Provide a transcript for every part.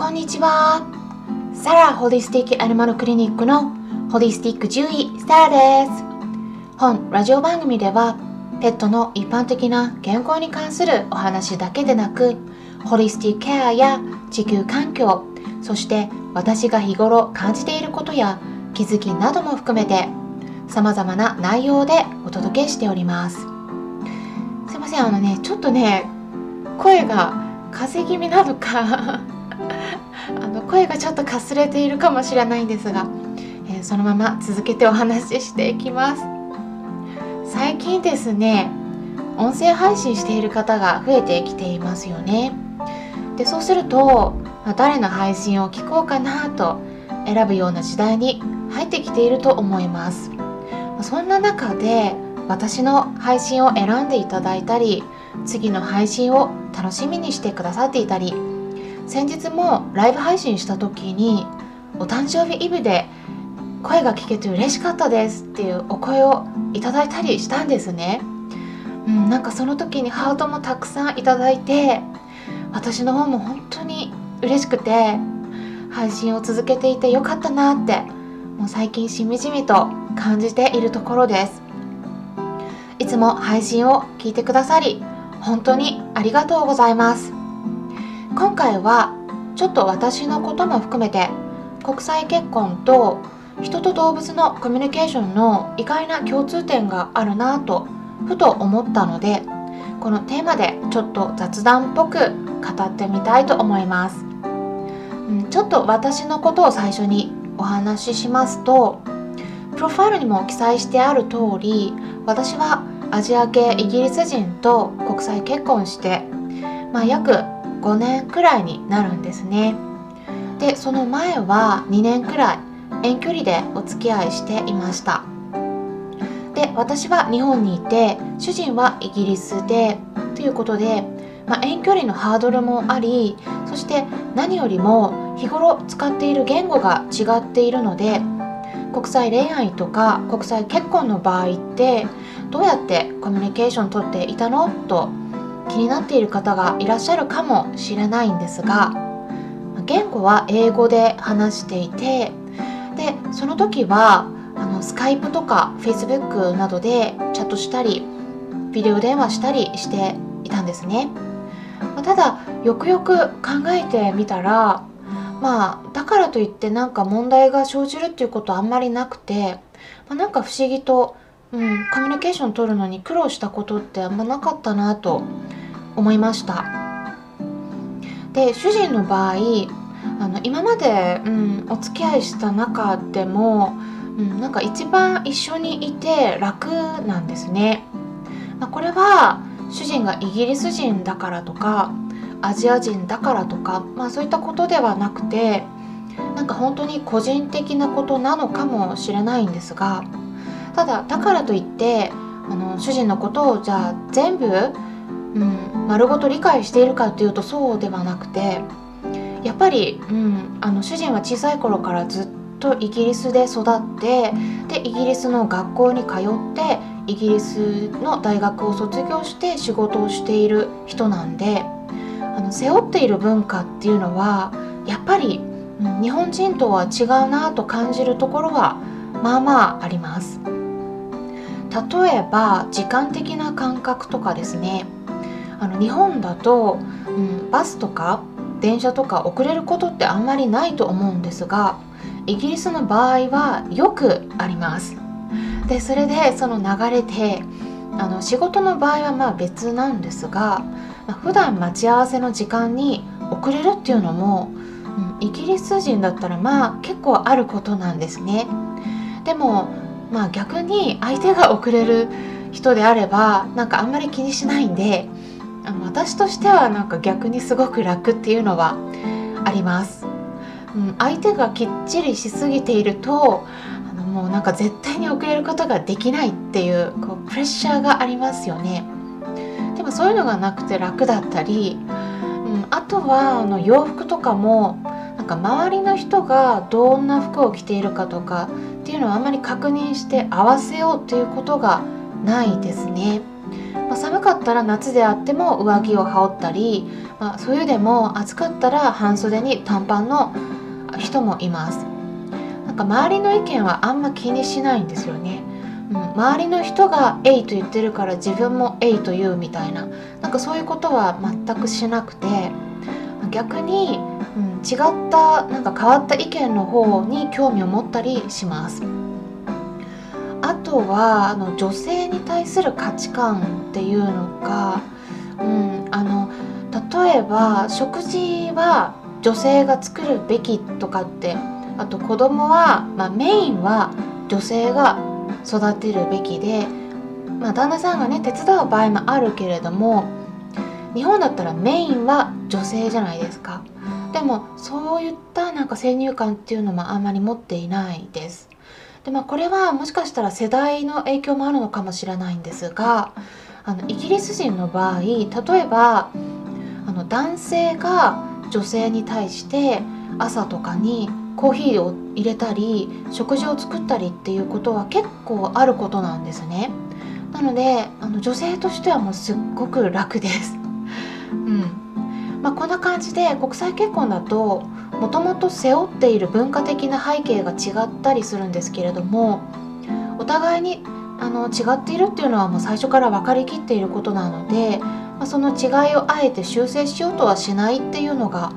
こんにちは。サラホリスティックアニマルクリニックのホリスティック獣医サラです。本ラジオ番組ではペットの一般的な健康に関するお話だけでなくホリスティックケアや地球環境そして私が日頃感じていることや気づきなども含めて様々な内容でお届けしておりますすいませんあのねちょっとね声が風邪気味なのか声がちょっとかすれているかもしれないんですが、えー、そのまま続けてお話ししていきます。最近ですね音声配信している方が増えてきていますよね。でそうすると誰の配信を聞こうかなと選ぶような時代に入ってきていると思います。そんな中で私の配信を選んでいただいたり次の配信を楽しみにしてくださっていたり先日もライブ配信した時にお誕生日イブで声が聞けて嬉しかったですっていうお声をいただいたりしたんですね、うん、なんかその時にハートもたくさんいただいて私の方も本当に嬉しくて配信を続けていてよかったなってもう最近しみじみと感じているところです。いつも配信を聞いてくださり本当にありがとうございます。今回はちょっと私のことも含めて国際結婚と人と動物のコミュニケーションの意外な共通点があるなとふと思ったのでこのテーマでちょっと雑談っぽく語ってみたいと思います、うん、ちょっと私のことを最初にお話ししますとプロファイルにも記載してある通り私はアジア系イギリス人と国際結婚して、まあ、約5年くらいになるんですね。でその前は2年くらい遠距離でお付き合いしていました。で私は日本にいて主人はイギリスでということで、まあ、遠距離のハードルもありそして何よりも日頃使っている言語が違っているので国際恋愛とか国際結婚の場合ってどうやってコミュニケーション取っていたの？と気になっている方がいらっしゃるかもしれないんですが言語は英語で話していてでその時はあのスカイプとかフェイスブックなどでチャットしたりビデオ電話したりしていたんですね。ただよくよく考えてみたらまあだからといってなんか問題が生じるっていうことはあんまりなくて、まあ、なんか不思議と、うん、コミュニケーション取るのに苦労したことってあんまなかったなと思いました。で主人の場合あの今まで、うん、お付き合いした中でも、うん、なんか一番一緒にいて楽なんですね、まあ、これは主人がイギリス人だからとかアジア人だからとか、まあ、そういったことではなくてなんか本当に個人的なことなのかもしれないんですがただだからといってあの主人のことをじゃあ全部、うん、丸ごと理解しているかっていうとそうではなくてやっぱり、うん、あの主人は小さい頃からずっとイギリスで育ってでイギリスの学校に通ってイギリスの大学を卒業して仕事をしている人なんであの背負っている文化っていうのはやっぱり日本人とは違うなと感じるところはまあまああります。例えば時間的な感覚とかですね。あの日本だと、うん、バスとか電車とか遅れることってあんまりないと思うんですがイギリスの場合はよくあります。でそれでその流れであの仕事の場合はまあ別なんですが、ま、普段待ち合わせの時間に遅れるっていうのも、うん、イギリス人だったらまあ結構あることなんですね。でもまあ逆に相手が遅れる人であればなんかあんまり気にしないんであの私としてはなんか逆にすごく楽っていうのはあります、うん、相手がきっちりしすぎているとあのもうなんか絶対に遅れることができないっていうこうプレッシャーがありますよねでもそういうのがなくて楽だったり、うん、あとはあの洋服とかもなんか周りの人がどんな服を着ているかとかっていうのをあんまり確認して合わせようっていうことがないですね。まあ、寒かったら夏であっても上着を羽織ったり、まあ、冬でも暑かったら半袖に短パンの人もいます。なんか周りの意見はあんま気にしないんですよね、うん、周りの人が「えい」と言ってるから自分も「えい」と言うみたいな。なんかそういうことは全くしなくて逆に、うん、違ったなんか変わった意見の方に興味を持ったりします。あとはあの女性に対する価値観っていうのが、うん、あの例えば食事は女性が作るべきとかってあと子供は、まあ、メインは女性が育てるべきで、まあ、旦那さんがね手伝う場合もあるけれども日本だったらメインは女性じゃないですか。でもそういったなんか先入観っていうのもあんまり持っていないです。でまあこれはもしかしたら世代の影響もあるのかもしれないんですがあのイギリス人の場合例えばあの男性が女性に対して朝とかにコーヒーを入れたり食事を作ったりっていうことは結構あることなんですね。なのであの女性としてはもうすっごく楽です。うん。まあ、こんな感じで国際結婚だともともと背負っている文化的な背景が違ったりするんですけれどもお互いにあの違っているっていうのはもう最初から分かりきっていることなので、まあ、その違いをあえて修正しようとはしないっていうのが、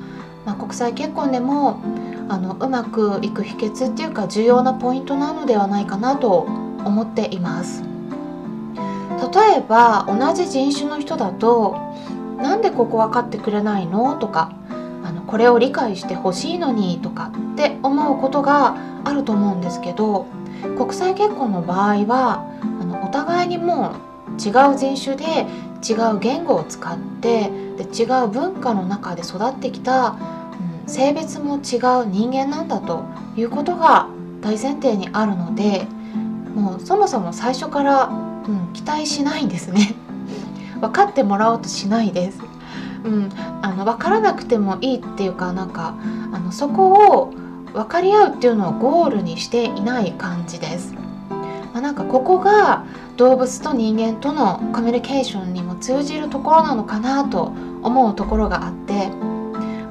まあ、国際結婚でもあのうまくいく秘訣っていうか重要なポイントなのではないかなと思っています。例えば同じ人種の人だとなんでここ分かってくれないの？とかあのこれを理解してほしいのにとかって思うことがあると思うんですけど国際結婚の場合はあのお互いにもう違う人種で違う言語を使ってで違う文化の中で育ってきたうん性別も違う人間なんだということが大前提にあるのでもうそもそも最初から、うん、期待しないんですね 分かってもらおうとしないです。うん、あの分からなくてもいいっていうかなんかあのそこを分かり合うっていうのをゴールにしていない感じです。まあ、なんかここが動物と人間とのコミュニケーションにも通じるところなのかなと思うところがあって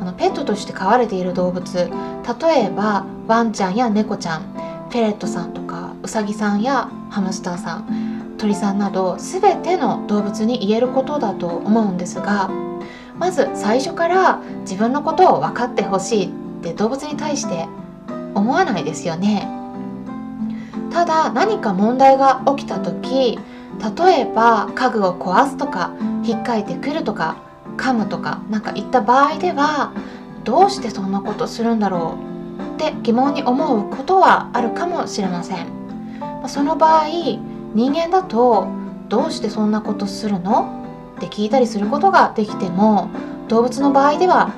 あのペットとして飼われている動物例えばワンちゃんや猫ちゃんペレットさんとかウサギさんやハムスターさん鳥さんなど全ての動物に言えることだと思うんですがまず最初から自分のことを分かってほしいって動物に対して思わないですよね。ただ何か問題が起きた時例えば家具を壊すとか引っかいてくるとか噛むとか何か言った場合ではどうしてそんなことするんだろうって疑問に思うことはあるかもしれません。その場合人間だとどうしてそんなことするの？って聞いたりすることができても動物の場合では、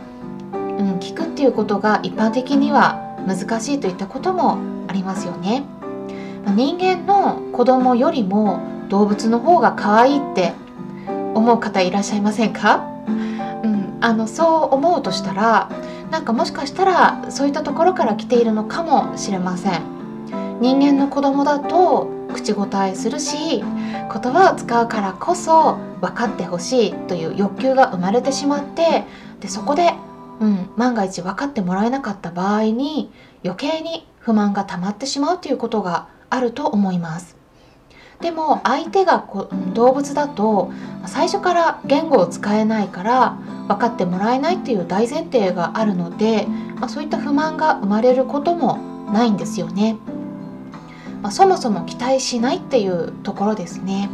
うん、聞くっていうことが一般的には難しいといったこともありますよね。人間の子供よりも動物の方が可愛いって思う方いらっしゃいませんか？うんあのそう思うとしたらなんかもしかしたらそういったところから来ているのかもしれません。人間の子供だと口答えするし言葉を使うからこそ分かってほしいという欲求が生まれてしまってでそこで、うん、万が一分かってもらえなかった場合に余計に不満が溜まってしまうということがあると思いますでも相手がこ動物だと最初から言語を使えないから分かってもらえないっていう大前提があるので、まあ、そういった不満が生まれることもないんですよね。まあ、そもそも期待しないっていうところですね。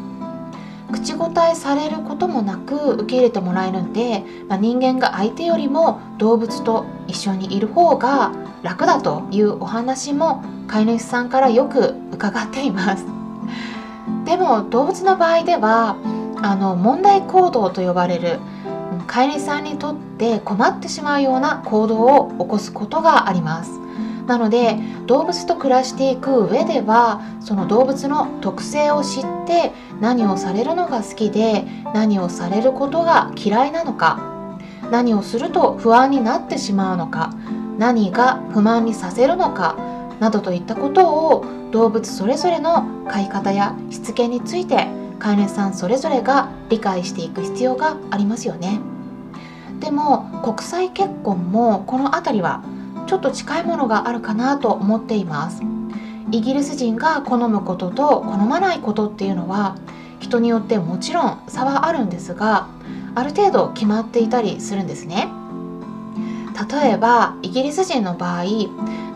口答えされることもなく受け入れてもらえるんで、まあ、人間が相手よりも動物と一緒にいる方が楽だというお話も飼い主さんからよく伺っています。でも動物の場合ではあの問題行動と呼ばれる飼い主さんにとって困ってしまうような行動を起こすことがありますなので動物と暮らしていく上ではその動物の特性を知って何をされるのが好きで何をされることが嫌いなのか何をすると不安になってしまうのか何が不満にさせるのかなどといったことを動物それぞれの飼い方やしつけについて飼い主さんそれぞれが理解していく必要がありますよね。でも国際結婚もこの辺りはちょっと近いものがあるかなと思っています。イギリス人が好むことと好まないことっていうのは人によってもちろん差はあるんですがある程度決まっていたりするんですね。例えばイギリス人の場合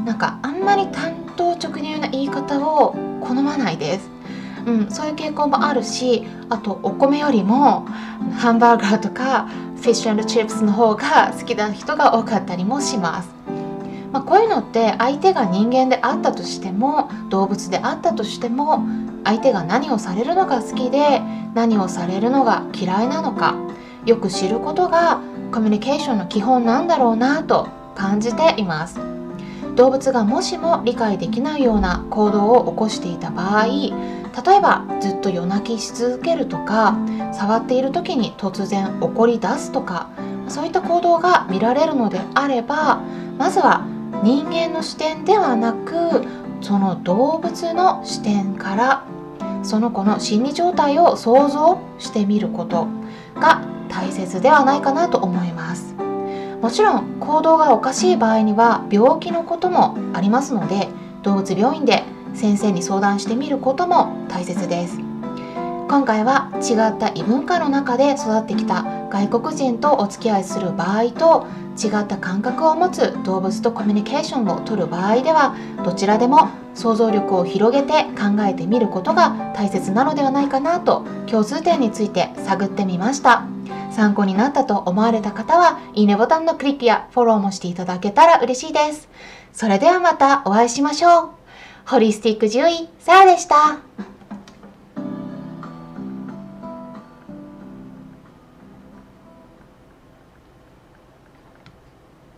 なんかあんまり単刀直入な言い方を好まないです。うん、そういう傾向もあるしあとお米よりもハンバーガーとかフィッシュチップスの方が好きな人が多かったりもします、まあ、こういうのって相手が人間であったとしても動物であったとしても相手が何をされるのが好きで何をされるのが嫌いなのかよく知ることがコミュニケーションの基本なんだろうなと感じています。動物がもしも理解できないような行動を起こしていた場合例えばずっと夜泣きし続けるとか触っている時に突然怒り出すとかそういった行動が見られるのであればまずは人間の視点ではなくその動物の視点からその子の心理状態を想像してみることが大切ではないかなと思います。もちろん行動がおかしい場合には病気のこともありますので動物病院で先生に相談してみることも大切です。今回は違った異文化の中で育ってきた外国人とお付き合いする場合と違った感覚を持つ動物とコミュニケーションをとる場合ではどちらでも想像力を広げて考えてみることが大切なのではないかなと共通点について探ってみました。参考になったと思われた方はいいねボタンのクリックやフォローもしていただけたら嬉しいです。それではまたお会いしましょう。ホリスティック獣医サラでした。